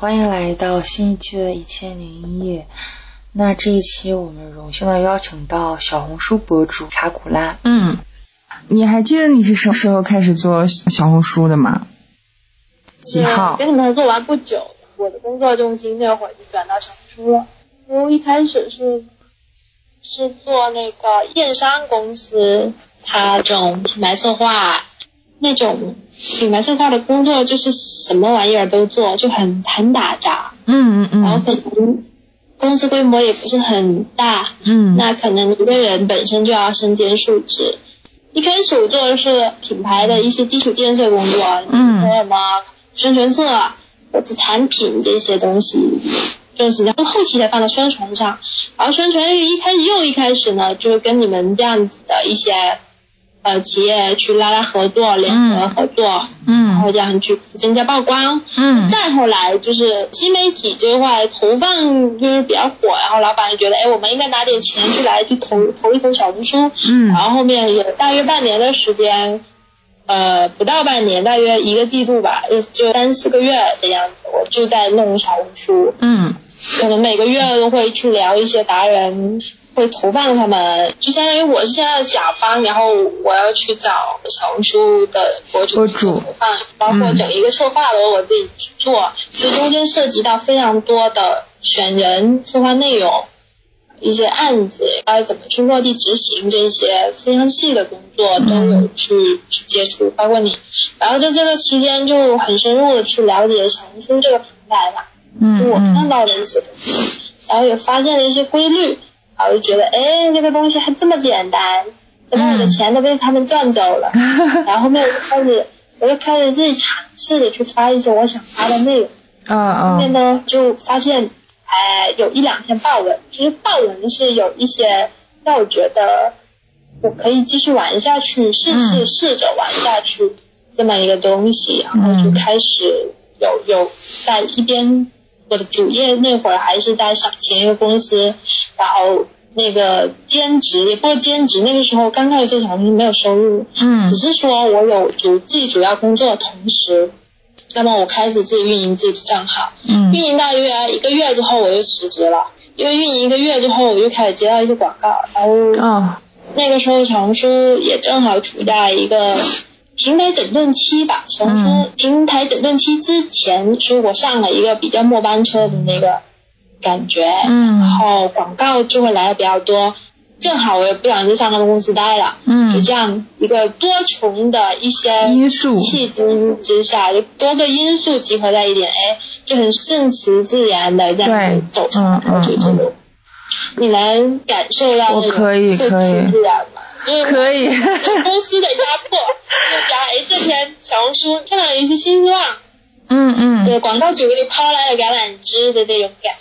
欢迎来到新一期的《一千零一夜》。那这一期我们荣幸的邀请到小红书博主查古拉。嗯，你还记得你是什么时候开始做小红书的吗？几号？跟你们合作完不久，我的工作重心那会儿就转到小红书了。我一开始是是做那个电商公司，它这种品牌策划，那种品牌策划的工作就是什么玩意儿都做，就很很打杂。嗯嗯嗯然后可能公司规模也不是很大，嗯那可能一个人本身就要身兼数职。一开始我做的是品牌的一些基础建设工作，嗯还有什么宣传册或者产品这些东西，就是然后后期才放到宣传上。然后宣传一开始又一开始呢，就是跟你们这样子的一些呃企业去拉拉合作，联合合作，嗯然嗯后这样去增加曝光。嗯再后来就是新媒体这块投放就是比较火，然后老板就觉得，哎，我们应该拿点钱去来去投投一投小红书。嗯然后后面有大约半年的时间，呃，不到半年，大约一个季度吧，就就三四个月的样子，我就在弄小红书，嗯可能每个月都会去聊一些达人。会投放他们，就相当于我是现在的甲方，然后我要去找小红书的博主投放，包括嗯整一个策划都我自己去做，这中间涉及到非常多的选人、策划内容、一些案子该怎么去落地执行这些非常细的工作都有去去接触，包括你，然后在这个期间就很深入的去了解小红书这个平台吧，就我看嗯到的一些东西，然后也发现了一些规律，然后就觉得，哎，这个东西还这么简单，怎么我的钱都被他们赚走了？然后后面我就开始，我就开始自己尝试的去发一些我想发的内容，嗯后面嗯呢就发现，哎，有一两篇爆文，其实爆文是有一些让我觉得我可以继续玩下去，试试嗯。试着玩下去这么一个东西，然后就开始有有在一边我的主业那会儿还是在上前一个公司，然后那个兼职也不是兼职，那个时候刚开始做小红书没有收入，嗯。只是说我有主自己主要工作的同时，那么我开始自己运营自己的账号，嗯。运营大约一个月之后我就辞职了，因为运营一个月之后我就开始接到一些广告，然后哦。那个时候小红书也正好处在一个平台整顿期吧，从说平台整顿期之前，所以我上了一个比较末班车的那个感觉，嗯。然后广告就会来的比较多，正好我也不想在上个公司待了，嗯。就嗯这样一个多重的一些因素。契机之下，就多个因素集合在一点，哎，就很顺其自然的这样走上嗯了这之路。你能感受到那种我可以。顺其自然吗？就是可以公司的压迫，就讲哎，这篇小红书看到了一些新希望，嗯嗯对广告主给你抛来了橄榄枝的那种感觉。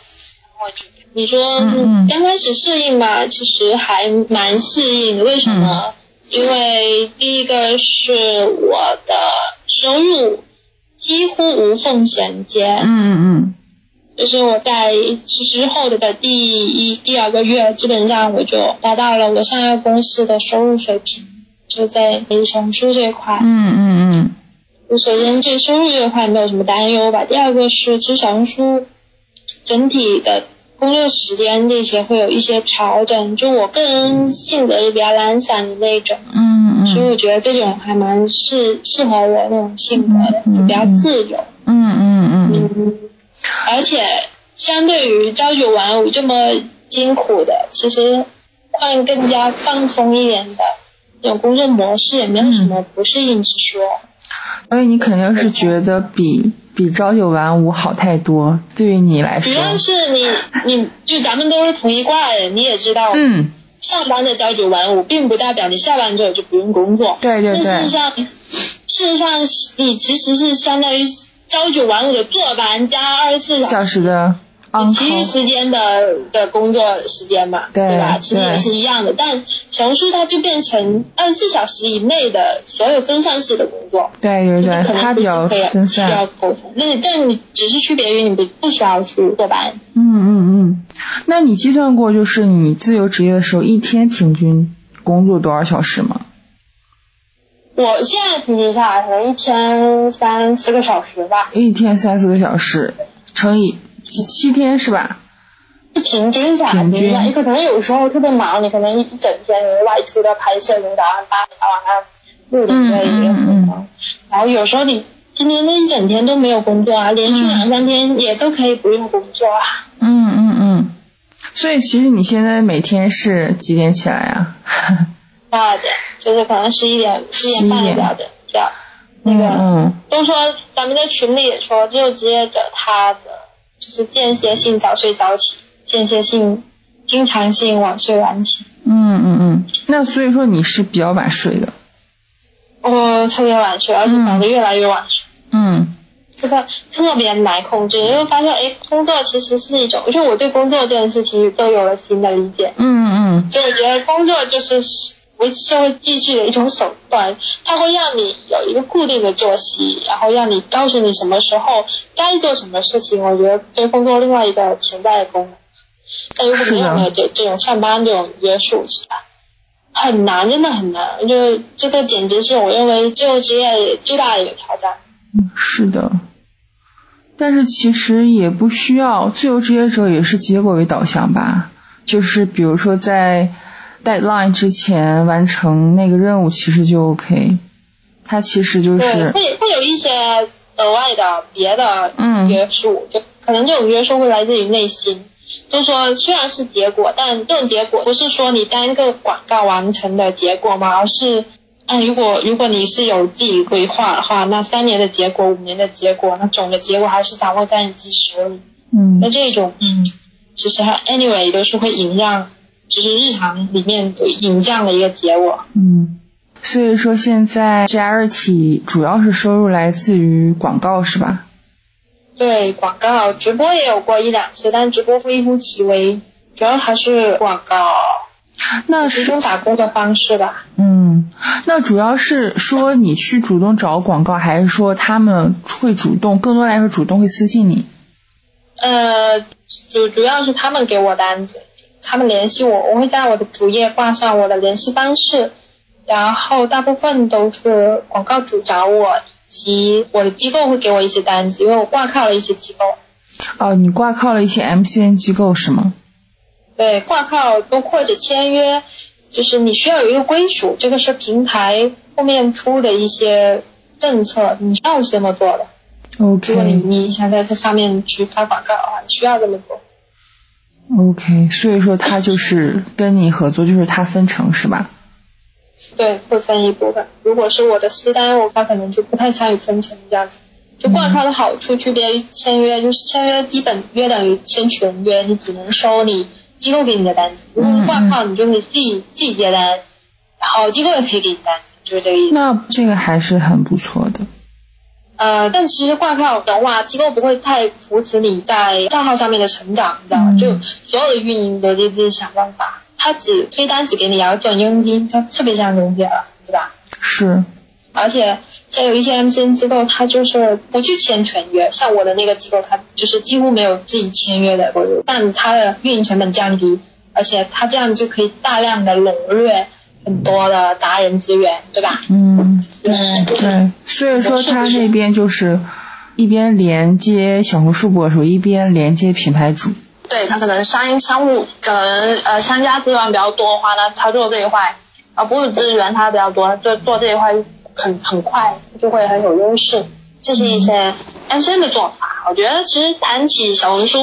然后就你说嗯嗯刚开始适应吧，其实还蛮适应的。为什么？因为第一个是我的收入几乎无缝衔接，嗯嗯嗯就是我在辞职后的第一、第二个月，基本上我就达到了我上一个公司的收入水平，就在小红书这一块。嗯嗯嗯我首先对收入这一块没有什么担忧吧。第二个是，其实小红书整体的工作时间这些会有一些调整，就我个人性格是比较懒散的那种，嗯嗯所以我觉得这种还蛮适适合我那种性格的，嗯就比较自由。嗯嗯嗯嗯，而且相对于朝九晚五这么辛苦的，其实换更加放松一点的这种工作模式，也没有什么不适应之说。所以你肯定是觉得比比朝九晚五好太多，对于你来说，主要是你，你就咱们都是同一挂的，你也知道，嗯，上班的朝九晚五，并不代表你下班之后就不用工作。对对对但事实，上，事实上你其实是相当于朝九晚五的坐班加二十四小时的 on 其余时间的的工作时间嘛，对吧？其实也是一样的，但小红书它就变成二十四小时以内的所有分散式的工作，对对对它比较分散需要，沟通，那你但你只是区别于你不不需要去坐班。嗯嗯嗯。那你计算过就是你自由职业的时候一天平均工作多少小时吗？我现在平均下来可能一天三四个小时吧，一天三四个小时乘以七七天是吧？平均下来，平均你可能有时候特别忙，你可能一一整天你外出的拍摄，从早上八点到晚上六点钟已经很忙，然后有时候你今天那一整天都没有工作啊，连续两三天也都可以不用工作啊。嗯嗯嗯。所以其实你现在每天是几点起来啊？八点，就是可能十一点、十一点半这样的，这样。那个嗯都说咱们在群里也说，自由职业者他的就是间歇性早睡早起，间歇性、经常性晚睡晚起。嗯嗯嗯。那所以说你是比较晚睡的。我特别晚睡，而且搞得越来越晚睡。嗯。这个特别难控制，因为发现哎，工作其实是一种，就我对工作这件事情都有了新的理解。嗯嗯。就我觉得工作就是维持社会秩序的一种手段，它会让你有一个固定的作息，然后让你告诉你什么时候该做什么事情。我觉得这工作另外一个潜在的功能。但如果没有了这这种上班这种约束，是吧？很难，真的很难。就这个简直是我认为自由职业最大的一个挑战。嗯，是的。但是其实也不需要，自由职业者也是结果为导向吧。就是比如说在 deadline 之前完成那个任务，其实就 OK。它其实就是对，会会有一些额外的别的约束，嗯、就可能这种约束会来自于内心。就说虽然是结果，但这种结果不是说你单个广告完成的结果嘛，而是。嗯如果如果你是有自己规划的话，那三年的结果、五年的结果，那总的结果还是掌握在你自己手里。嗯。那这种，嗯，其实还 anyway 都是会影响，就是日常里面有影响的一个结果。嗯。所以说现在 charity 主要是收入来自于广告是吧？对，广告直播也有过一两次，但直播微乎其微，主要还是广告。那是一种打工的方式吧。嗯，那主要是说你去主动找广告，还是说他们会主动？更多来说，主动会私信你。呃，主主要是他们给我单子，他们联系我，我会在我的主页挂上我的联系方式，然后大部分都是广告主找我，以及我的机构会给我一些单子，因为我挂靠了一些机构。哦，你挂靠了一些 MCN 机构是吗？对，挂靠都或者签约，就是你需要有一个归属，这个是平台后面出的一些政策，你需要这么做的。OK。如果你你想在这上面去发广告的话，你需要这么做。OK，所以说他就是跟你合作，就是他分成是吧？对，会分一部分。如果是我的私单，我他可能就不太参与分成这样子。就挂靠的好处区别于签约，就是签约基本约等于签全约，你只能收你。机构给你的单子，如果挂靠你就可以自己自己接单，然后机构也可以给你单子，就是这个意思。那这个还是很不错的。呃，但其实挂靠的话，机构不会太扶持你在账号上面的成长，你知道吗？嗯、就所有的运营都得自己想办法，他只推单只给你，然后赚佣金，他特别像中介了，对吧？是。而且像有一些 MCN 机构，他就是不去签全约，像我的那个机构，他就是几乎没有自己签约的，这样子它的运营成本降低，而且他这样就可以大量的笼络很多的达人资源，对吧？嗯，对对，所以说他那边就是一边连接小红书博主，一边连接品牌主。对他可能商商务可能呃商家资源比较多的话呢，他做这一块，啊博主资源他比较多，做做这一块。很很快就会很有优势，这是一些 MCN 的做法。我觉得其实谈起小红书，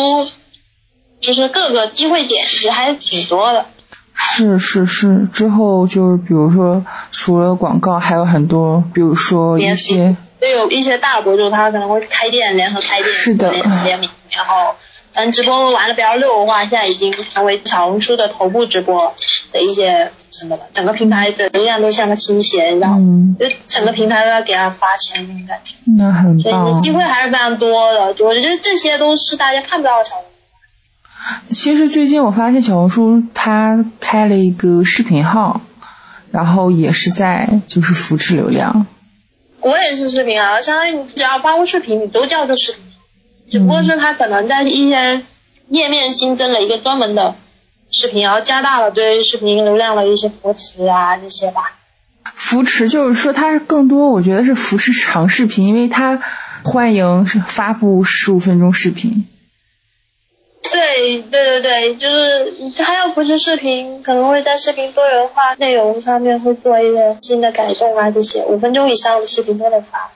就是各个机会点其实还是挺多的。是是是，之后就是比如说除了广告，还有很多，比如说一些，就有一些大博主他可能会开店，联合开店，是的，联合联名，然后嗯直播玩的比较溜的话，现在已经成为小红书的头部直播的一些什么的，整个平台的流量都向他倾斜，你知道吗？嗯，就整个平台都要给他发钱那种感觉。那很棒。所以机会还是非常多的，我觉得这些都是大家看不到的小红书。其实最近我发现小红书它开了一个视频号，然后也是在就是扶持流量。我也是视频啊，相当于你只要发布视频，你都叫做视频，只不过是它可能在一些页面新增了一个专门的视频，然后加大了对视频流量的一些扶持啊这些吧。扶持，就是说它更多，我觉得是扶持长视频，因为它欢迎是发布十五分钟视频。对对对对，就是他要不是视频，可能会在视频多元化内容上面会做一些新的改动啊，这些五分钟以上的视频都能发。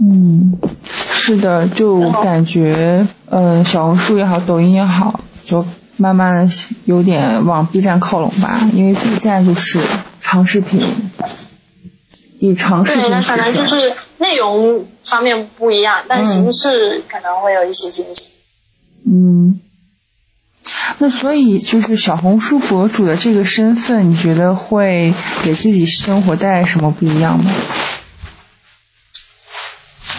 嗯，是的，就感觉，嗯，小红书也好，抖音也好，就慢慢的有点往 B 站靠拢吧，因为 B 站就是长视频，以长视频对，那可能就是内容方面不一样，但形式可能会有一些惊喜。嗯。那所以就是小红书博主的这个身份，你觉得会给自己生活带来什么不一样吗？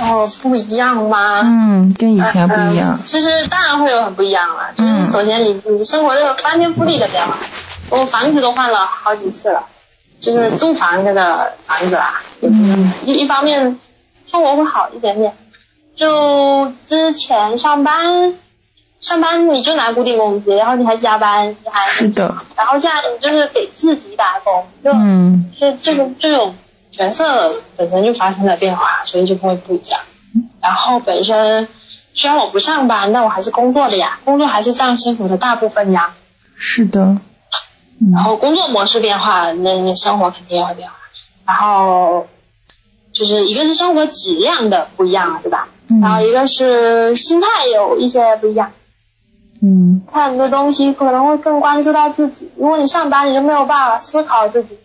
哦，不一样吗？嗯，跟以前不一样。其实当然会有很不一样了。就是首先你你生活这个翻天覆地的变化，我房子都换了好几次了，就是租房子的房子啦，也不是一一方面生活会好一点点。就之前上班。上班你就拿固定工资，然后你还加班，你还是的。然后现在你就是给自己打工，就就这个这种角色本身就发生了变化，所以就会不一样。然后本身虽然我不上班，但我还是工作的呀，工作还是占生活的大部分呀。是的。然后工作模式变化，那你生活肯定也会变化。然后就是一个是生活质量的不一样，对吧？然后一个是心态有一些不一样。嗯，看很多东西可能会更关注到自己。如果你上班，你就没有办法思考自己，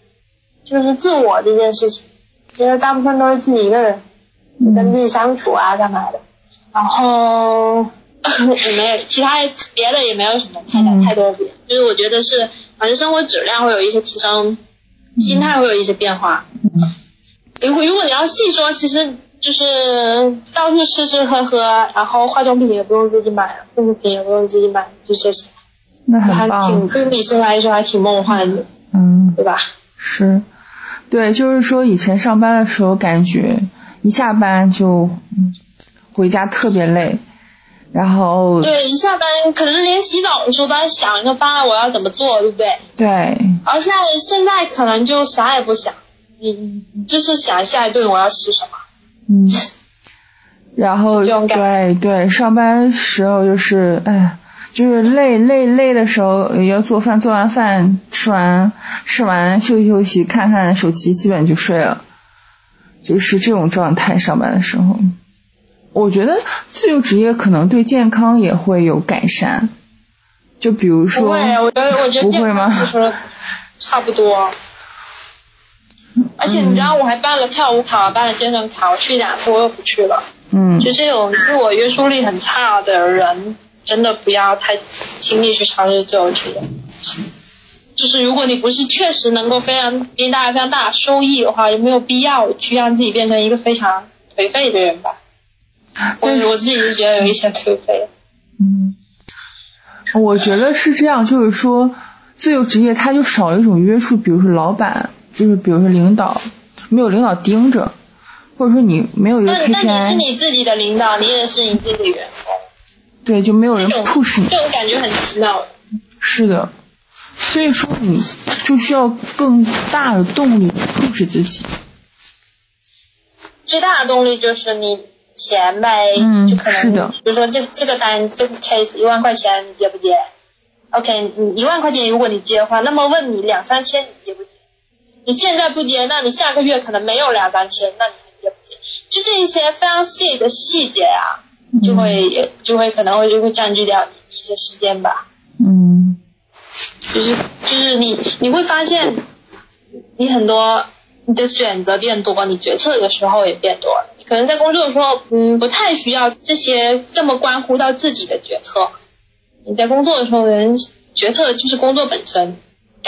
就是自我这件事情，因为大部分都是自己一个人，就跟自己相处啊，干嘛的。然后也没有其他别的，也没有什么太大太多不一样。就是我觉得是，反正生活质量会有一些提升，心态会有一些变化。如果如果你要细说，其实。就是到处吃吃喝喝，然后化妆品也不用自己买，护肤品也不用自己买，就这些。那。还挺对女生来说还挺梦幻的。嗯。对吧？是。对，就是说以前上班的时候，感觉一下班就回家特别累，然后。对，一下班可能连洗澡的时候都在想一个方案我要怎么做，对不对？对。而现在现在可能就啥也不想，你就是想下一顿我要吃什么。嗯，然后对对，上班时候就是，哎，就是累累累的时候要做饭，做完饭吃完吃完休息休息，看看手机，基本就睡了，就是这种状态。上班的时候，我觉得自由职业可能对健康也会有改善，就比如说，不会，我觉得我觉得健康其实差不多。而且你知道我还办了跳舞卡，办了健身卡，我去两次我又不去了。嗯。就这种自我约束力很差的人，真的不要太轻易去尝试自由职业。就是如果你不是确实能够非常给你带来非常大的收益的话，也没有必要去让自己变成一个非常颓废的人吧。我我自己是觉得有一些颓废。嗯。我觉得是这样，就是说自由职业它就少了一种约束，比如说老板。就是比如说领导没有领导盯着，或者说你没有一个 KPI。那那你是你自己的领导，你也是你自己的员工。对，就没有人 push 你。这种感觉很奇妙。是的，所以说你就需要更大的动力 push 自己。最大的动力就是你钱呗，嗯，就可能是的。比如说这这个单这个 case 一万块钱，你接不接？OK，你一万块钱如果你接的话，那么问你两三千，你接不接？你现在不接，那你下个月可能没有两三千，那你接不接？就这一些非常细的细节啊，就会就会可能会就会占据掉你一些时间吧。嗯，就是就是你你会发现，你很多你的选择变多，你决策的时候也变多了。你可能在工作的时候，嗯，不太需要这些这么关乎到自己的决策。你在工作的时候，人决策就是工作本身。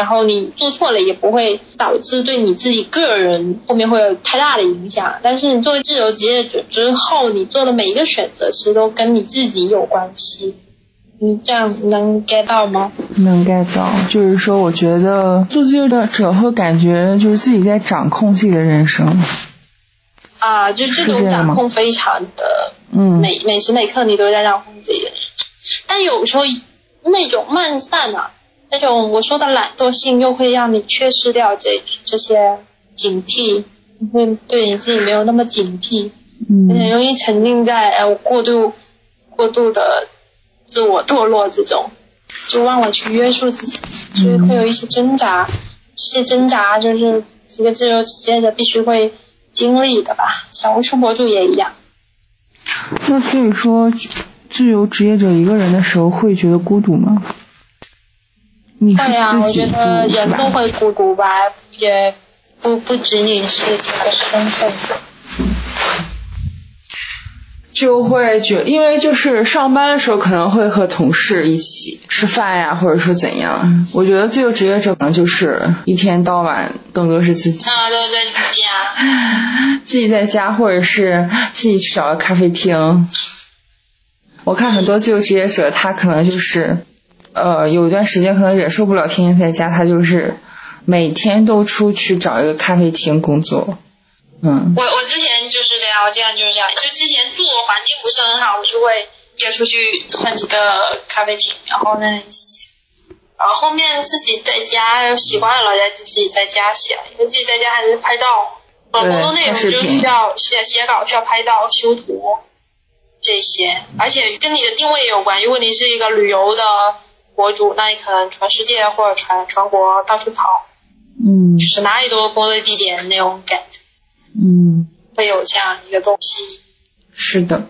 然后你做错了也不会导致对你自己个人后面会有太大的影响，但是你作为自由职业者之后，你做的每一个选择其实都跟你自己有关系。你这样能 get 到吗？能 get 到，就是说我觉得做自由的者会感觉就是自己在掌控自己的人生。啊，就这种掌控非常的，嗯，每每时每刻你都在掌控自己的人生，但有时候那种慢散啊。那种我说的懒惰性，又会让你缺失掉这这些警惕，你会对你自己没有那么警惕，嗯很容易沉浸在呃过度过度的自我堕落之中，就忘了去约束自己，所以会有一些挣扎，这些挣扎就是一个自由职业者必须会经历的吧，小红书博主也一样。那所以说，自由职业者一个人的时候会觉得孤独吗？你自己住是得人都？会孤独吧，也不不仅仅是这个身份。就会觉，因为就是上班的时候可能会和同事一起吃饭呀，或者说怎样。我觉得自由职业者可能就是一天到晚更多是自己，啊，都在家。自己在家，或者是自己去找个咖啡厅。我看很多自由职业者，他可能就是，呃，有一段时间可能忍受不了天天在家，他就是每天都出去找一个咖啡厅工作。嗯我我之前就是这样，我这样就是这样，就之前住的环境不是很好，我就会约出去换几个咖啡厅，然后在那里写。然后后面自己在家习惯了，在自己在家写，因为自己在家还是拍照，呃，对工作内容就需要写写稿，需要拍照、修图这些，而且跟你的定位也有关。如果你是一个旅游的博主，那你可能全世界或者全全国到处跑，嗯就是哪里都有工作地点那种感觉，嗯。会有这样一个东西。是的，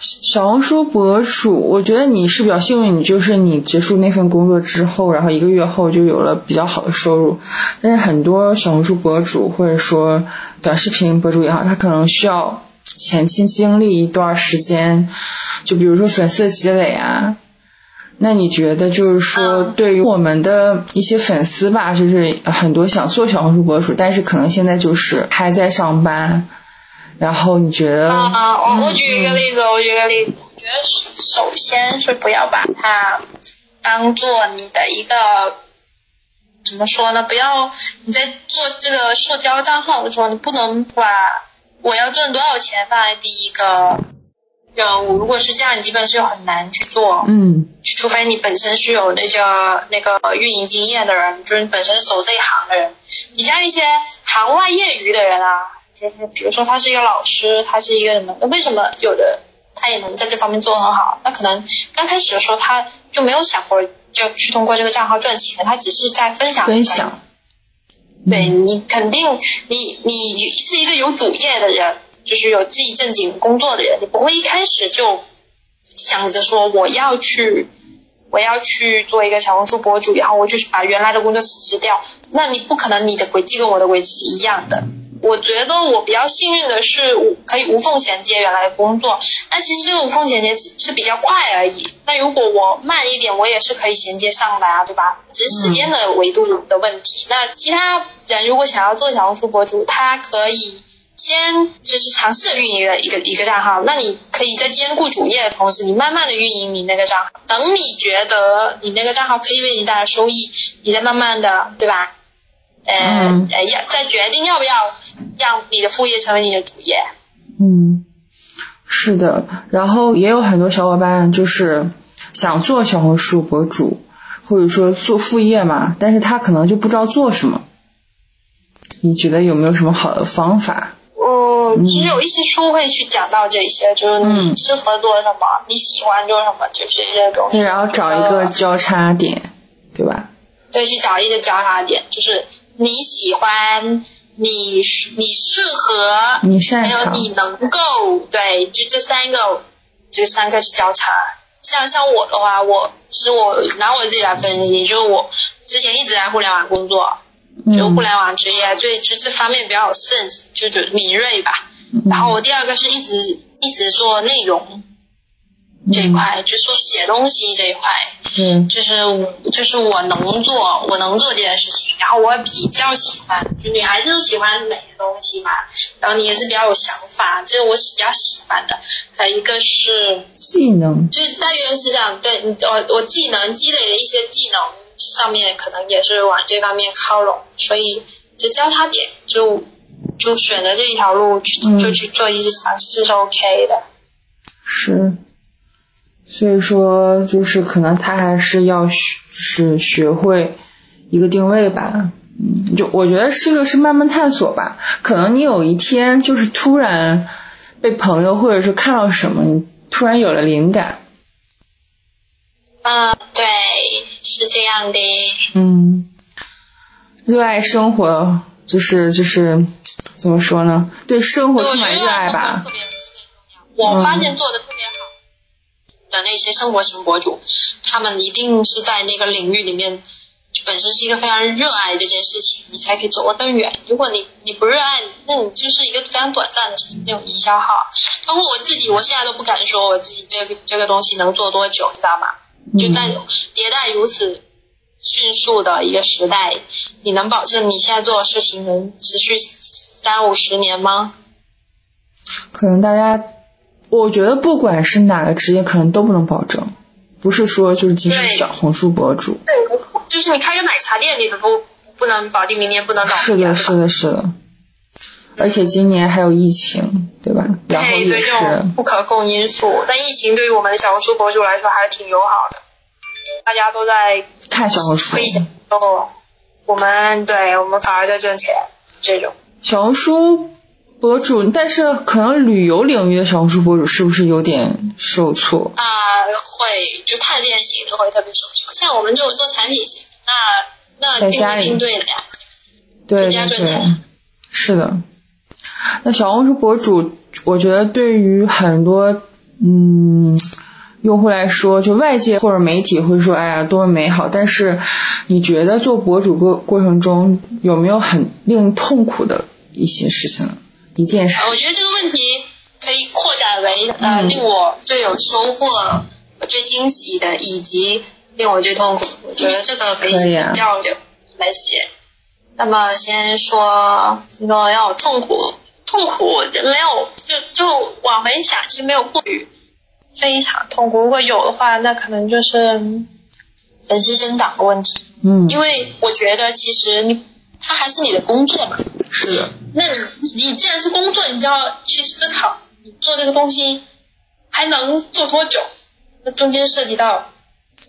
小红书博主，我觉得你是比较幸运，你就是你结束那份工作之后，然后一个月后就有了比较好的收入。但是很多小红书博主或者说短视频博主也好，他可能需要前期经历一段时间，就比如说粉丝的积累啊。那你觉得就是说，嗯对于我们的一些粉丝吧，就是很多想做小红书博主，但是可能现在就是还在上班，然后你觉得？啊，我我举一个嗯例子，我举个例子，我觉得首先是不要把它当做你的一个怎么说呢？不要你在做这个社交账号的时候，你不能把我要赚多少钱放在第一个任务。如果是这样，你基本是很难去做。嗯除非你本身是有那个那个运营经验的人，就是你本身走这一行的人。你像一些行外业余的人啊，就是比如说他是一个老师，他是一个什么？那为什么有的他也能在这方面做得很好？那可能刚开始的时候他就没有想过就去通过这个账号赚钱，他只是在分享分享。对你肯定，你你是一个有主业的人，就是有自己正经工作的人，你不会一开始就想着说我要去，我要去做一个小红书博主，然后我就是把原来的工作辞职掉。那你不可能你的轨迹跟我的轨迹是一样的。我觉得我比较幸运的是，我可以无缝衔接原来的工作。那其实这个无缝衔接只是比较快而已。那如果我慢一点，我也是可以衔接上的啊，对吧？只是时间的维度的问题。那其他人如果想要做小红书博主，他可以先就是尝试运营一个一个一个账号。那你可以在兼顾主业的同时，你慢慢的运营你那个账号。等你觉得你那个账号可以为你带来收益，你再慢慢的，对吧？呃、嗯呃，要再决定要不要让你的副业成为你的主业。嗯，是的。然后也有很多小伙伴就是想做小红书博主，或者说做副业嘛，但是他可能就不知道做什么。你觉得有没有什么好的方法？嗯，其实有一些书会去讲到这些，就是你嗯适合做什么，你喜欢做什么，就是这些东西。然后找一个交叉点，对吧？对，去找一些交叉点，就是你喜欢，你你适合，你擅长还有你能够，对，就这三个，这三个去交叉。像像我的话，我其实我拿我自己来分析，就是我之前一直在互联网工作，就互嗯联网职业，对就这方面比较有 sense，就是敏锐吧。然后我第二个是一直一直做内容这一块，就说写东西这一块，嗯，就是就是我能做，我能做这件事情，然后我比较喜欢，就女孩子都喜欢美的东西嘛，然后你也是比较有想法，这是我比较喜欢的。还有一个是，技能，就是大约是这样，对你我我技能积累了一些技能上面可能也是往这方面靠拢，所以这交叉点就就选择这一条路去、嗯就去做一些尝试是 OK 的。是。所以说，就是可能他还是要学是学会一个定位吧。嗯，就我觉得这个是慢慢探索吧。可能你有一天就是突然被朋友或者是看到什么，你突然有了灵感。啊，对，是这样的。嗯，热爱生活就是就是怎么说呢？对生活充满热爱吧。特别特别重要。我发现做的特别好的那些生活型博主，他们一定是在那个领域里面。本身是一个非常热爱这件事情，你才可以走得更远。如果你你不热爱，那你就是一个非常短暂的那种营销号。包括我自己，我现在都不敢说我自己这个这个东西能做多久，你知道吗？就在迭代如此迅速的一个时代，你能保证你现在做的事情能持续三五十年吗？可能大家，我觉得不管是哪个职业，可能都不能保证。不是说就是仅仅小红书博主。对。就是你开个奶茶店，你都不不能保定明年不能倒闭。是的，是的，是的。而且今年还有疫情，对吧？然后也是不可控因素。但疫情对于我们的小红书博主来说还是挺友好的，大家都在看小红书。哦，我们对我们反而在挣钱，这种。小红书博主，但是可能旅游领域的小红书博主是不是有点受挫？啊，会，就探店型的会特别受挫。像我们这种做产品型。那那定位定对的呀，对对对，是的。那小红书博主，我觉得对于很多嗯用户来说，就外界或者媒体会说，哎呀多么美好。但是你觉得做博主过过程中有没有很令痛苦的一些事情？一件事？我觉得这个问题可以扩展为呃令我最有收获、最惊喜的，以及。令我最痛苦，我觉得这个可以交流来写。那么先说，说要痛苦，痛苦没有，就就往回想，其实没有过于非常痛苦。如果有的话，那可能就是粉丝增长的问题。嗯。因为我觉得其实你，它还是你的工作嘛。是。那你你既然是工作，你就要去思考，你做这个东西还能做多久？那中间涉及到。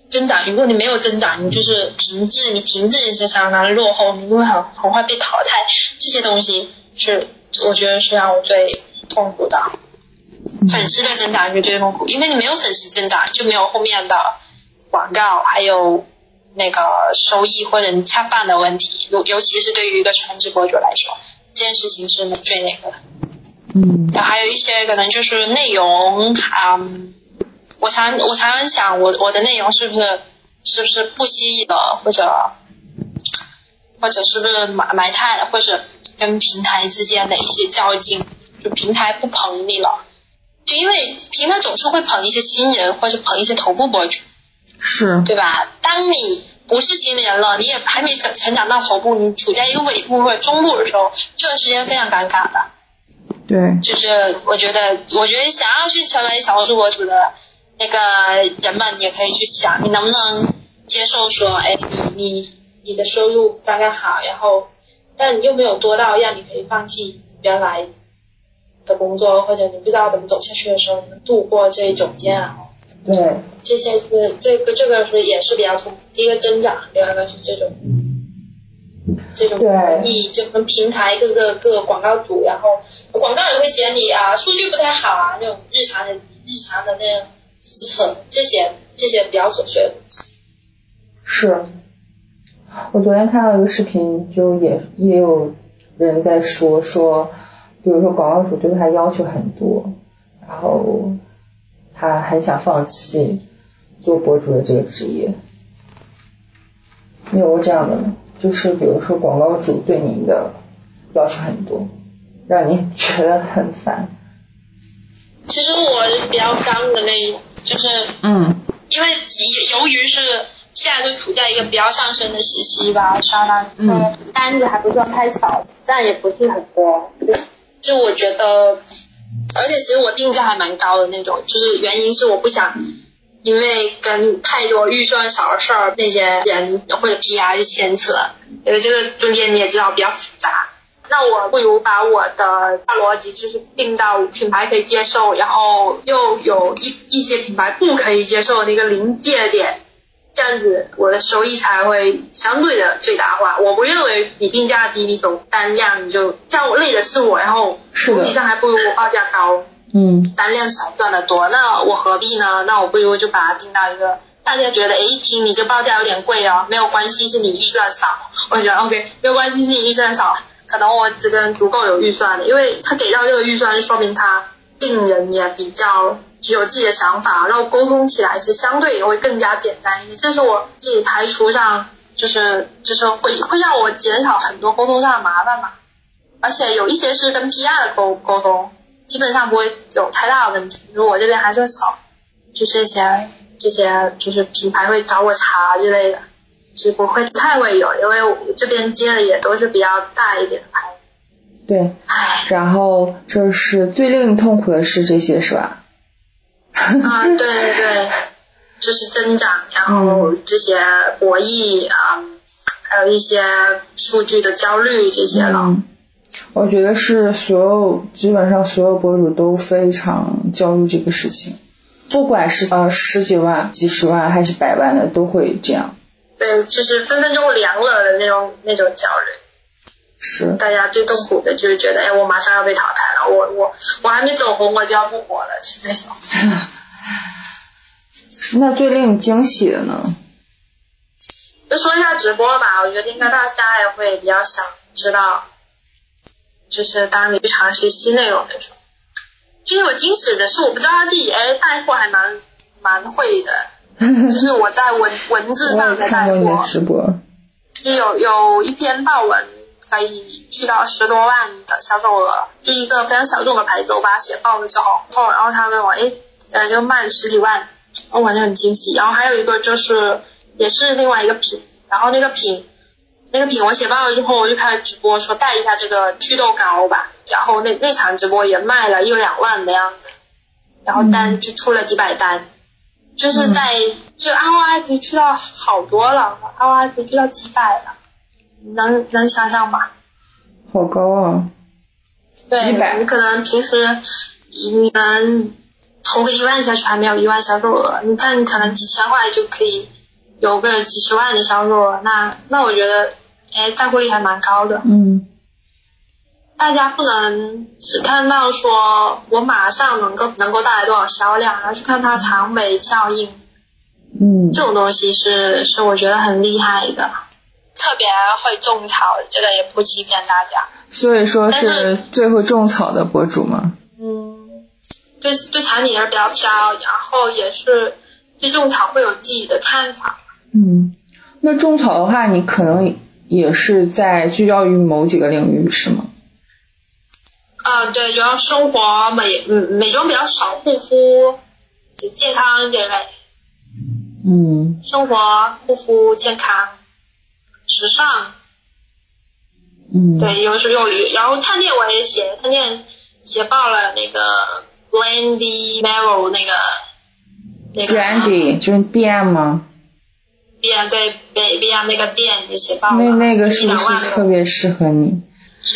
增长，如果你没有增长，你就是停滞，你停滞你是相当落后，你会很很快被淘汰。这些东西是我觉得是让我最痛苦的。粉丝的增长是最痛苦，因为你没有粉丝增长，就没有后面的广告，还有那个收益或者你恰饭的问题。尤尤其是对于一个全职博主来说，这件事情是最那个的。嗯。然后还有一些可能就是内容啊。我常我常常想，我我的内容是不是是不是不吸引了，或者或者是不是埋埋汰了，或者跟平台之间的一些较劲，就平台不捧你了，就因为平台总是会捧一些新人，或者捧一些头部博主，是，对吧？当你不是新人了，你也还没整成长到头部，你处在一个尾部或者中部的时候，这段时间非常尴尬的。对，就是我觉得，我觉得想要去成为小红书博主的。那个人们也可以去想，你能不能接受说，哎，你你你的收入刚刚好，然后但又没有多到让你可以放弃原来的工作，或者你不知道怎么走下去的时候，能度过这一种煎熬。对，这些是这个这个是也是比较痛。第一个增长，第二个是这种这种你就跟平台各个各个广告主，然后广告也会嫌你啊数据不太好啊，那种日常的日常的那种。测这些这些比较琐碎的东西。是，我昨天看到一个视频，就也也有人在说说，比如说广告主对他要求很多，然后他很想放弃做博主的这个职业。你有过这样的吗？就是比如说广告主对你的要求很多，让你 觉得很烦。其实我比较刚的那一。就是，嗯，因为由于是现在就处在一个比较上升的时期吧，相当于，嗯，单子还不算太少，但也不是很多，就我觉得，而且其实我定价还蛮高的那种，就是原因是我不想因为跟太多预算少的事儿那些人或者 PR 去牵扯，因为这个中间你也知道比较复杂。那我不如把我的大逻辑就是定到品牌可以接受，然后又有一一些品牌不可以接受的一个临界点，这样子我的收益才会相对的最大化。我不认为你定价低，你走单量你就像我累的是我，然后实际上还不如我报价高，嗯单量少赚的多。那我何必呢？那我不如就把它定到一个大家觉得，哎，一听你这报价有点贵哦，没有关系，是你预算少。我觉得 OK，没有关系，是你预算少，可能我这个人足够有预算的，因为他给到这个预算，说明他定人也比较只只有自己的想法，然后沟通起来是相对也会更加简单一点。这是我自己排除上，就是就是会会让我减少很多沟通上的麻烦嘛。而且有一些是跟 PR 的沟沟通，基本上不会有太大的问题。如果我这边还是少，就是一些这些就是品牌会找我查之类的，就不会太会有，因为我这边接的也都是比较大一点的牌子。对，唉，然后这是最令你痛苦的是这些是吧？啊，对对对，就是增长，然后这些博弈啊、还有一些数据的焦虑这些了。嗯，我觉得是所有基本上所有博主都非常焦虑这个事情，不管是呃十几万、几十万还是百万的都会这样。对，就是分分钟凉了的那种那种焦虑。是，大家最痛苦的就是觉得，哎，我马上要被淘汰了，我我我还没走红，我就要不火了，是那种。那最令你惊喜的呢？就说一下直播吧，我觉得应该大家也会比较想知道，就是当你去尝试新内容的时候，就是我惊喜的是，我不知道自己哎带货还蛮蛮会的，就是我在文文字上的带看过你的货，直播。就有有一篇爆文可以去到十多万的销售额，就一个非常小众的牌子，我把它写爆了之后，后然后他跟我哎呃就卖了十几万，我感觉很惊喜。然后还有一个就是也是另外一个品，然后那个品那个品我写爆了之后，我就开始直播说带一下这个祛痘膏吧，然后那那场直播也卖了一两万的样子，然后单就出了几百单。就是在、就 ROI 可以去到好多了，ROI 可以去到几百了，能能想象吧？好高啊！对，你可能平时你能投个一万下去还没有一万销售额，但你可能几千块就可以有个几十万的销售额，那那我觉得哎带货率还蛮高的。嗯大家不能只看到说我马上能够能够带来多少销量，而是看它长尾效应。嗯这种东西是是我觉得很厉害的，特别会种草，这个也不欺骗大家。所以说是是最会种草的博主吗？嗯，对对产品也是比较挑，然后也是对种草会有自己的看法。嗯，那种草的话，你可能也是在聚焦于某几个领域，是吗？啊、对，主要生活美嗯美妆比较少，护肤、健康这类，嗯生活、护肤、健康、时尚，嗯，对，有时有然后探店我也写，探店写爆了那个 Blandy Merrill 那个那个，Brandy 就是 BM 吗？店对北 B M 那个店也写爆了，那那个是不是特别适合你？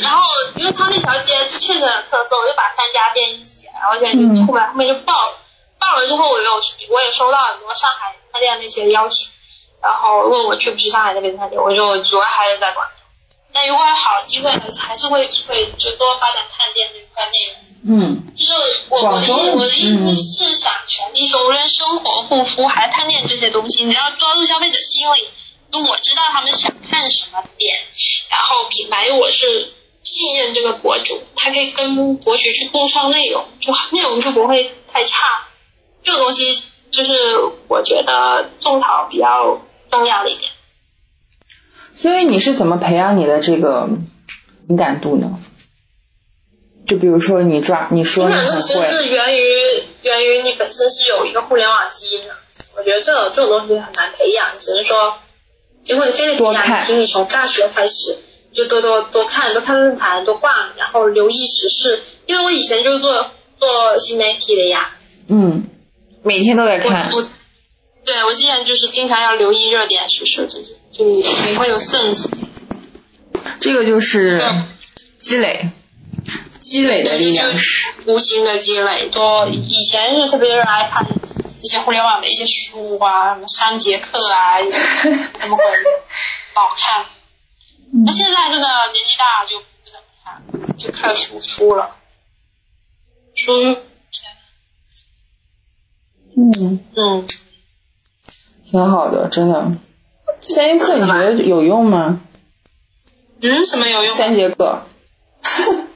然后因为他那条街确实很有特色，我就把三家店一起，然后现在嗯就后面后面就爆了，爆了之后我有我也收到很多上海探店那些邀请，然后问我去不去上海那边探店，我说我主要还是在广州，但如果有好机会还是会会就多发展探店这一块内容。嗯就是我我的意嗯思是想传递说，无论生活、护肤还是探店这些东西，你要抓住消费者心理，就我知道他们想看什么点，然后品牌我是信任这个博主，他可以跟博主去共创内容，就内容就不会太差。这个东西就是我觉得种草比较重要的一点。所以你是怎么培养你的这个敏感度呢？就比如说你抓，你说敏你很感度其实是，源于源于你本身是有一个互联网基因的。我觉得这种这种东西很难培养，只是说如果你现在培养，多看请你从大学开始就多多多看，多看论坛，多逛，然后留意时事。因为我以前就是做做新媒体的呀，嗯，每天都在看我，我对我之前就是经常要留意热点时事这些，就你会有瞬息。这个就是积累，积累的力量是，无形的积累。多以前是特别热爱看这些互联网的一些书啊，什么三节课啊，他们会好看。那现在真的年纪大就不怎么看，就看书书了。书，嗯嗯，挺好的，真的。三节课你觉得有用吗？嗯，什么有用？三节课。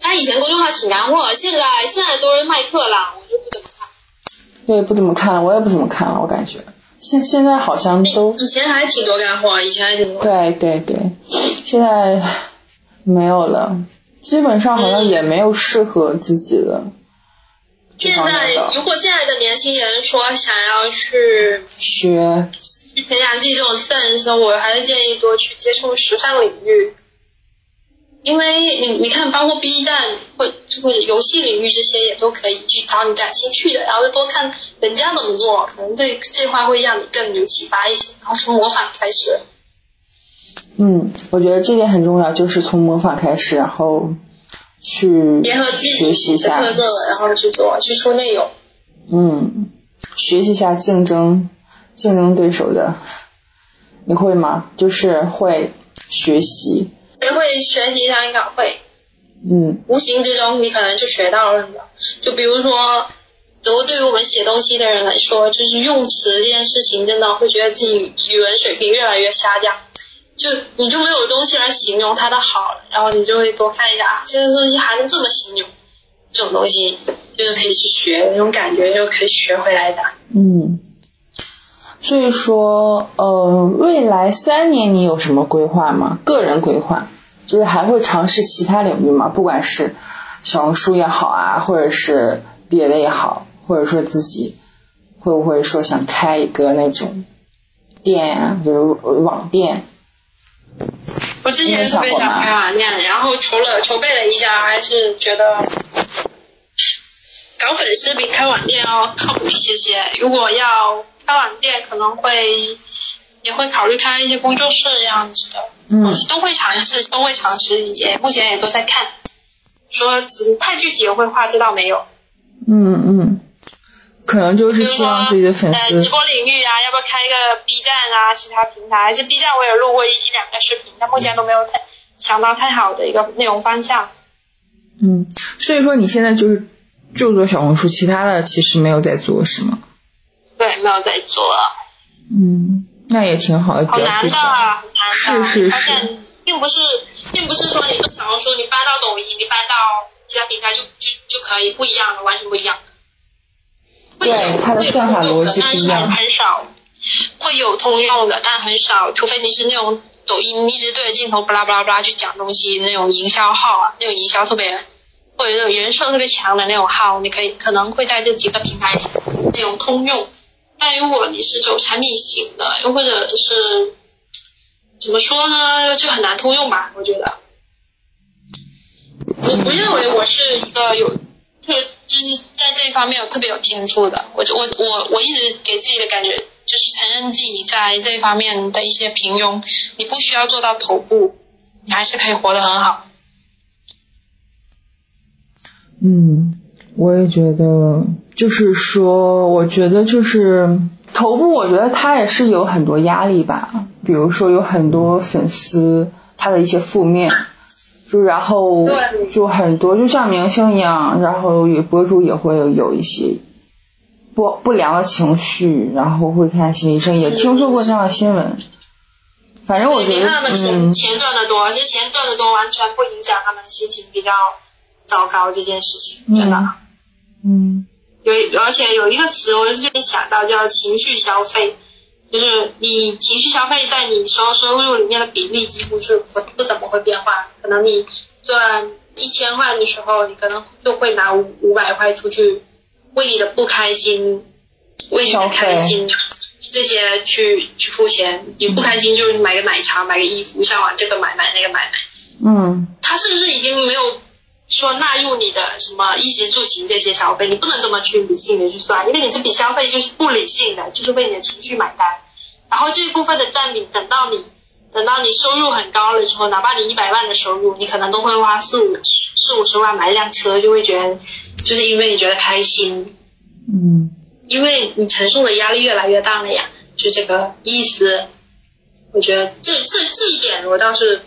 他以前公众号挺干货，现在现在都是卖课了，我就不怎么看。对，不怎么看了，我也不怎么看了，我感觉现现在好像都以前还挺多干货，以前还挺多。对对对，现在没有了，基本上好像也没有适合自己的这现在如果现在的年轻人说想要去学。去培养自己这种 sense，我还是建议多去接触时尚领域。因为你你看，包括 B 站或或者游戏领域这些也都可以去找你感兴趣的，然后多看人家怎么做，可能这这块会让你更有启发一些。然后从模仿开始，嗯，我觉得这点很重要，就是从模仿开始，然后去结合自学习一下己的特，色，然后去做，去出内容。嗯，学习一下竞争竞争对手的，你会吗？就是会学习，也会学习上稿会，嗯无形之中你可能就学到了什么。就比如说，如对于我们写东西的人来说，就是用词这件事情，真的会觉得自己语文水平越来越下降。就你就没有东西来形容它的好，然后你就会多看一下啊，这个东西还能这么形容，这种东西就是可以去学，那种感觉就可以学回来的。嗯。所以说，呃，未来三年你有什么规划吗？个人规划，就是还会尝试其他领域吗？不管是小红书也好啊，或者是别的也好，或者说自己会不会说想开一个那种店啊，就是网店？我之前特别想开网店，然后筹了筹备了一下，还是觉得搞粉丝比开网店要靠谱一些些。如果要开网店，可能会也会考虑开一些工作室这样子的，嗯都会尝试，都会尝试，也目前也都在看。说太具体的规划，知道没有。嗯嗯，可能就是希望自己的粉呃，丝直播领域啊，要不要开一个 B 站啊，其他平台？这 B 站我也录过一两个视频，但目前都没有太想到太好的一个内容方向。嗯，所以说你现在就是就做小红书，其他的其实没有在做，是吗？对，没有在做了，嗯，那也挺好的，比好难的，难的。是是是并不是，并不是说你做小红书，你搬到抖音，你搬到其他平台就就就可以，不一样的，完全不一样。会有对它的算法逻辑不一样但是很少会有通用的，但很少，除非你是那种抖音一直对着镜头巴拉巴拉巴拉去讲东西那种营销号啊，那种营销特别或者那种人设特别强的那种号，你可以可能会在这几个平台那种通用。但如果你是走产品型的，又或者是怎么说呢，就很难通用吧？我觉得，我不认为我是一个有特就是在这一方面有特别有天赋的。我我我我一直给自己的感觉就是承认自己在这一方面的一些平庸，你不需要做到头部，你还是可以活得很好。嗯，我也觉得，就是说，我觉得就是头部，我觉得他也是有很多压力吧，比如说有很多粉丝他的一些负面，就然后就很多，就像明星一样，然后有博主也会有一些不不良的情绪，然后会看心理医生，也听说过这样的新闻。反正我觉得，他们钱、嗯，钱赚的多，而且钱赚的多完全不影响他们心情比较糟糕这件事情，真的。嗯有，而且有一个词我是最近想到叫情绪消费，就是你情绪消费在你所有收入里面的比例几乎是不不怎么会变化，可能你赚一千块的时候，你可能就会拿五五百块出去为你的不开心，为你的开心这些去去付钱，你不开心就是买个奶茶、买个衣服，上网这个买买那个买买，嗯。他是不是已经没有说纳入你的什么衣食住行这些消费？你不能这么去理性的去算，因为你这笔消费就是不理性的，就是为你的情绪买单。然后这一部分的占比，等到你等到你收入很高了之后，哪怕你一百万的收入，你可能都会花四五四五十万买一辆车，就会觉得就是因为你觉得开心，嗯因为你承受的压力越来越大了呀，就这个意思。我觉得这这这一点我倒是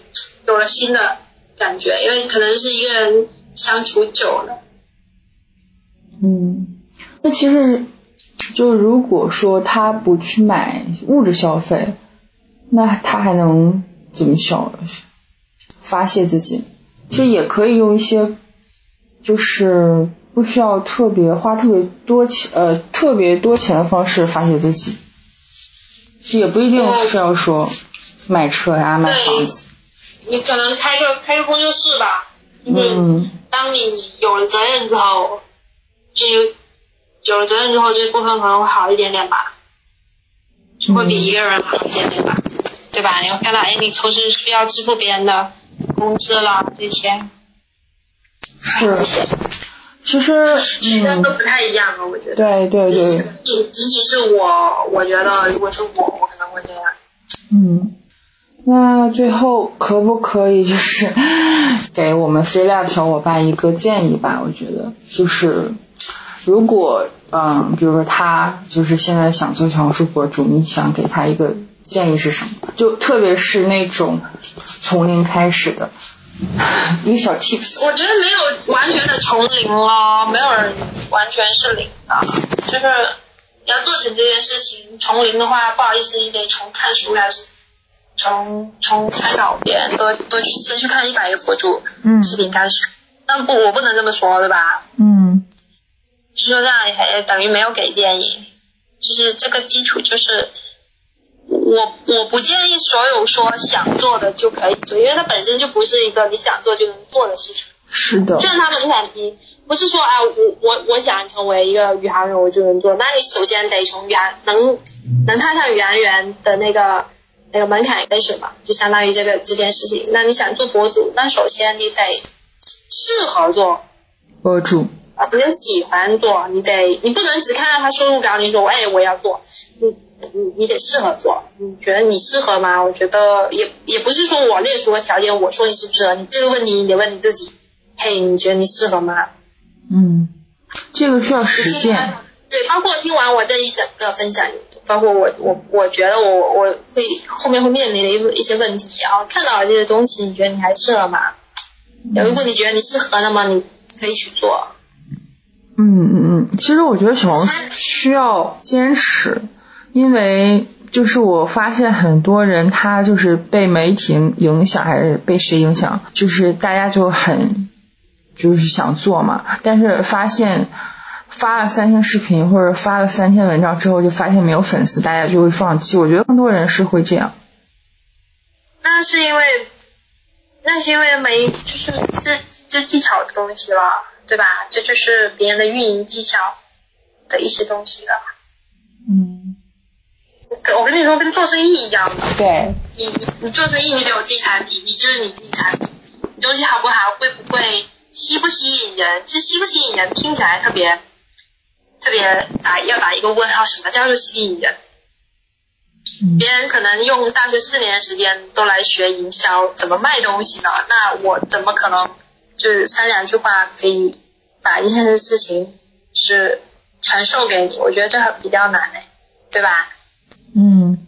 有了新的感觉，因为可能是一个人相处久了，嗯，那其实就如果说他不去买物质消费，那他还能怎么消？发泄自己？其实也可以用一些，就是不需要特别花特别多钱呃特别多钱的方式发泄自己，也不一定是要说买车呀、买房子。你可能开个开个工作室吧，就是嗯当你有了责任之后，就有有了责任之后，这部分可能会好一点点吧，会比一个人好一点点吧，对吧？你会看到，哎，你同时需要支付别人的工资了，这些是，其实嗯其实都不太一样了，我觉得。对对对仅仅仅是我，我觉得如果是我，我可能会这样。嗯。那最后可不可以就是 给我们 free lab 小伙伴一个建议吧？我觉得就是如果嗯，比如说他就是现在想做小红书博主，你想给他一个建议是什么？就特别是那种从零开始的一个小 tips。我觉得没有完全的从零哦，没有人完全是零的，就是你要做成这件事情，从零的话，不好意思，你得从看书开始，从从参考别人，多多去先去看一百个博主嗯视频开始。但不，我不能这么说，对吧？嗯就说这样也等于没有给建议，就是这个基础就是我我不建议所有说想做的就可以做，因为它本身就不是一个你想做就能做的事情。是的就，像他门槛低，不是说啊，我我我想成为一个宇航员我就能做，那你首先得从宇航能能踏上宇航员的那个那个门槛跟什么，就相当于这个这件事情。那你想做博主，那首先你得适合做，博主。啊，你得喜欢做，你得你不能只看到他收入高，你说哎我要做，你你你得适合做，你觉得你适合吗？我觉得也也不是说我列出个条件，我说你适不适合，你这个问题你得问你自己，嘿，你觉得你适合吗？嗯，这个需要实践。对，包括听完我这一整个分享，包括我我我觉得我我会后面会面临的一一些问题，然后看到了这些东西，你觉得你还适合吗？如果你觉得你适合，那么你可以去做。嗯嗯嗯，其实我觉得小红书需要坚持，因为就是我发现很多人他就是被媒体影响，还是被谁影响，就是大家就很就是想做嘛，但是发现发了三天视频或者发了三天文章之后，就发现没有粉丝，大家就会放弃。我觉得更多人是会这样。那是因为，那是因为没就是这这技巧的东西了，对吧？这就是别人的运营技巧的一些东西了。嗯，跟我跟你说，跟做生意一样的。对，你你你做生意，你得有自己产品，你就是你自己产品，你东西好不好，贵不贵吸不吸引人？这吸不吸引人听起来特别特别打要打一个问号，什么叫做吸引人？嗯别人可能用大学四年的时间都来学营销，怎么卖东西呢？那我怎么可能就是三两句话可以把一件事情是传授给你？我觉得这比较难嘞，对吧？嗯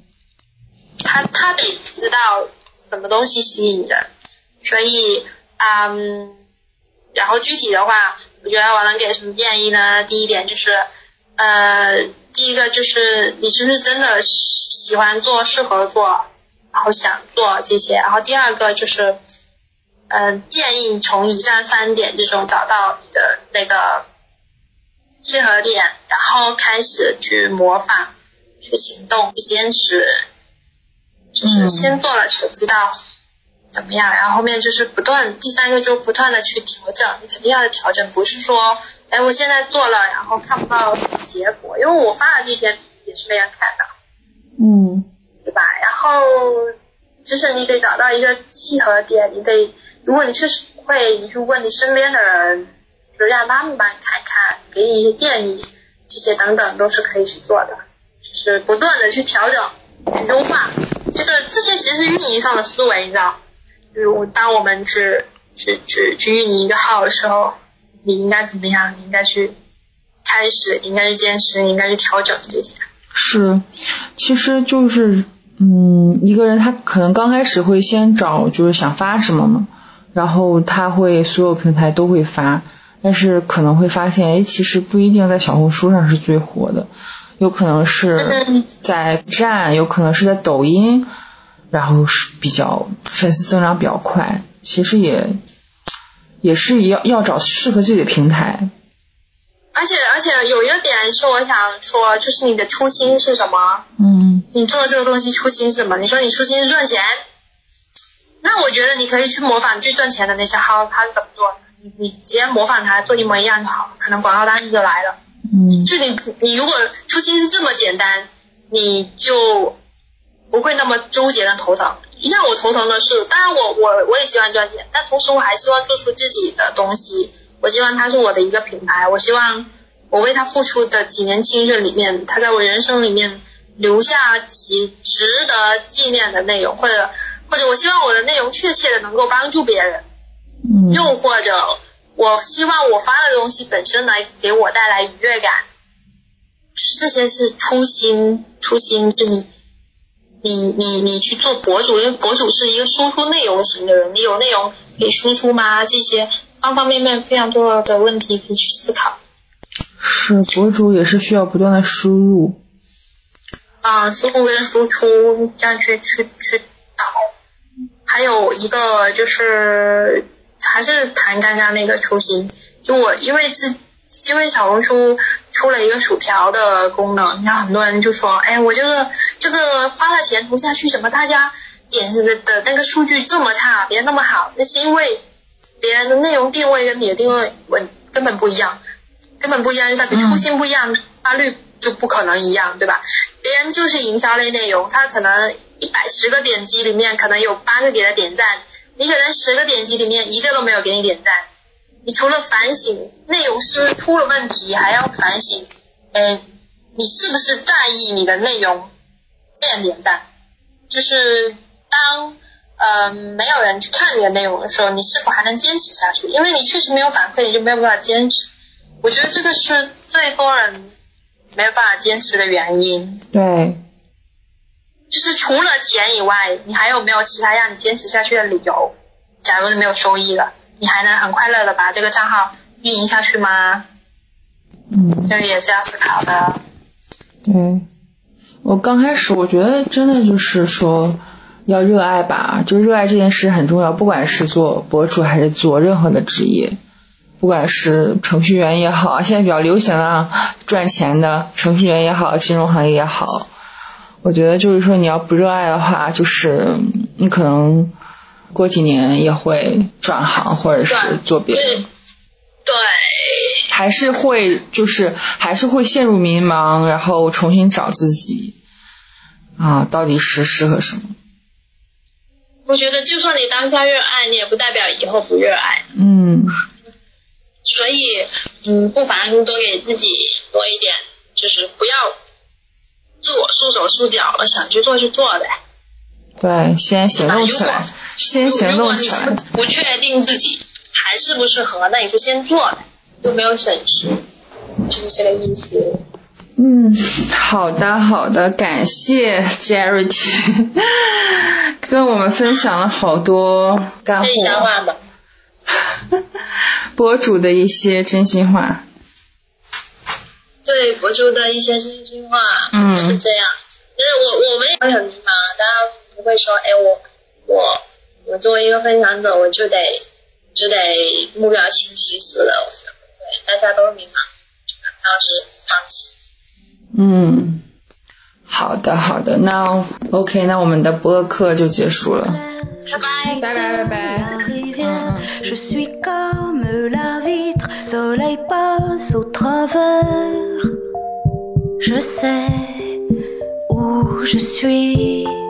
他他得知道什么东西吸引人，所以嗯，然后具体的话，我觉得我能给什么建议呢？第一点就是，呃，第一个就是你是不是真的喜欢做、适合做，然后想做这些，然后第二个就是，呃，建议你从以上三点之中找到你的那个契合点，然后开始去模仿、去行动、去坚持，就是先做了才知道怎么样，然后后面就是不断，第三个就不断的去调整，你肯定要调整，不是说，哎，我现在做了，然后看不到结果，因为我发的那篇也是没人看的，嗯对吧？然后就是你得找到一个契合点，你得，如果你确实不会，你去问你身边的人，就让他们帮你看看，给你一些建议，这些等等都是可以去做的，就是不断的去调整、去优化。这个这些其实是运营上的思维，你知道，就是我当我们只只只去运营一个号的时候，你应该怎么样？你应该去开始，你应该去坚持，你应该去调整这些。是，其实就是，嗯，一个人他可能刚开始会先找就是想发什么嘛，然后他会所有平台都会发，但是可能会发现，哎，其实不一定在小红书上是最火的，有可能是嗯在 B 站，有可能是在抖音，然后是比较粉丝增长比较快，其实也也是要要找适合自己的平台。而且而且有一个点是我想说，就是你的初心是什么？嗯你做的这个东西初心是什么？你说你初心是赚钱，那我觉得你可以去模仿最赚钱的那些号，他是怎么做的？你你直接模仿他做一模一样就好了，可能广告单就来了。嗯就你你如果初心是这么简单，你就不会那么纠结跟头疼。让我头疼的是，当然我我我也希望赚钱，但同时我还希望做出自己的东西。我希望它是我的一个品牌，我希望我为它付出的几年青春里面，它在我人生里面留下其值得纪念的内容，或者或者我希望我的内容确切的能够帮助别人。嗯又或者我希望我发的东西本身来给我带来愉悦感，就是这些是初心，初心是你，你你你去做博主，因为博主是一个输出内容型的人，你有内容可以输出吗？这些方方面面非常多的问题可以去思考。是博主也是需要不断的输入。啊，输入跟输出这样去去去导。还有一个就是还是谈刚刚那个初心，就我因为自因为小红书出了一个薯条的功能，然后很多人就说，哎，我这个这个花了钱投下去，怎么大家点的的那个数据这么差，别人那么好？那是因为别人的内容定位跟你的定位稳根本不一样，根本不一样，就代表初心不一样，发率就不可能一样，对吧？别人就是营销类内容，他可能一百十个点击里面可能有八个给他点赞，你可能十个点击里面一个都没有给你点赞。你除了反省内容是不是出了问题，还要反省，嗯，你是不是在意你的内容被人点赞？就是当呃没有人去看你的内容的时候，你是否还能坚持下去？因为你确实没有反馈，你就没有办法坚持。我觉得这个是最多人没有办法坚持的原因。对，就是除了钱以外，你还有没有其他让你坚持下去的理由？假如你没有收益了，你还能很快乐的把这个账号运营下去吗？嗯，这个也是要思考的。对。我刚开始我觉得真的就是说要热爱吧，就热爱这件事很重要，不管是做博主还是做任何的职业，不管是程序员也好，现在比较流行的啊赚钱的程序员也好，金融行业也好，我觉得就是说你要不热爱的话，就是你可能过几年也会转行或者是做别的。对，还是会就是还是会陷入迷茫，然后重新找自己啊，到底是适合什么？我觉得就算你当下热爱，你也不代表以后不热爱。嗯，所以，嗯，不妨多给自己多一点，就是不要自我束手束脚了，想去做就做呗。对，先行动起来，先行动起来。不不确定自己还适不适合，那你就先做呗，就没有损失，就是这个意思。嗯，好的好的，感谢 Charity 跟我们分享了好多干可以消货，化吧。博主的一些真心话。对博主的一些真心话，嗯是这样。就是我我们也会很迷茫，大家会说，哎，我我我作为一个分享者，我就得就得目标清晰死了，对，大家都迷茫，当时放弃。嗯。好的，好的，那 OK，那我们的播客就结束了，拜拜，拜拜，拜拜。嗯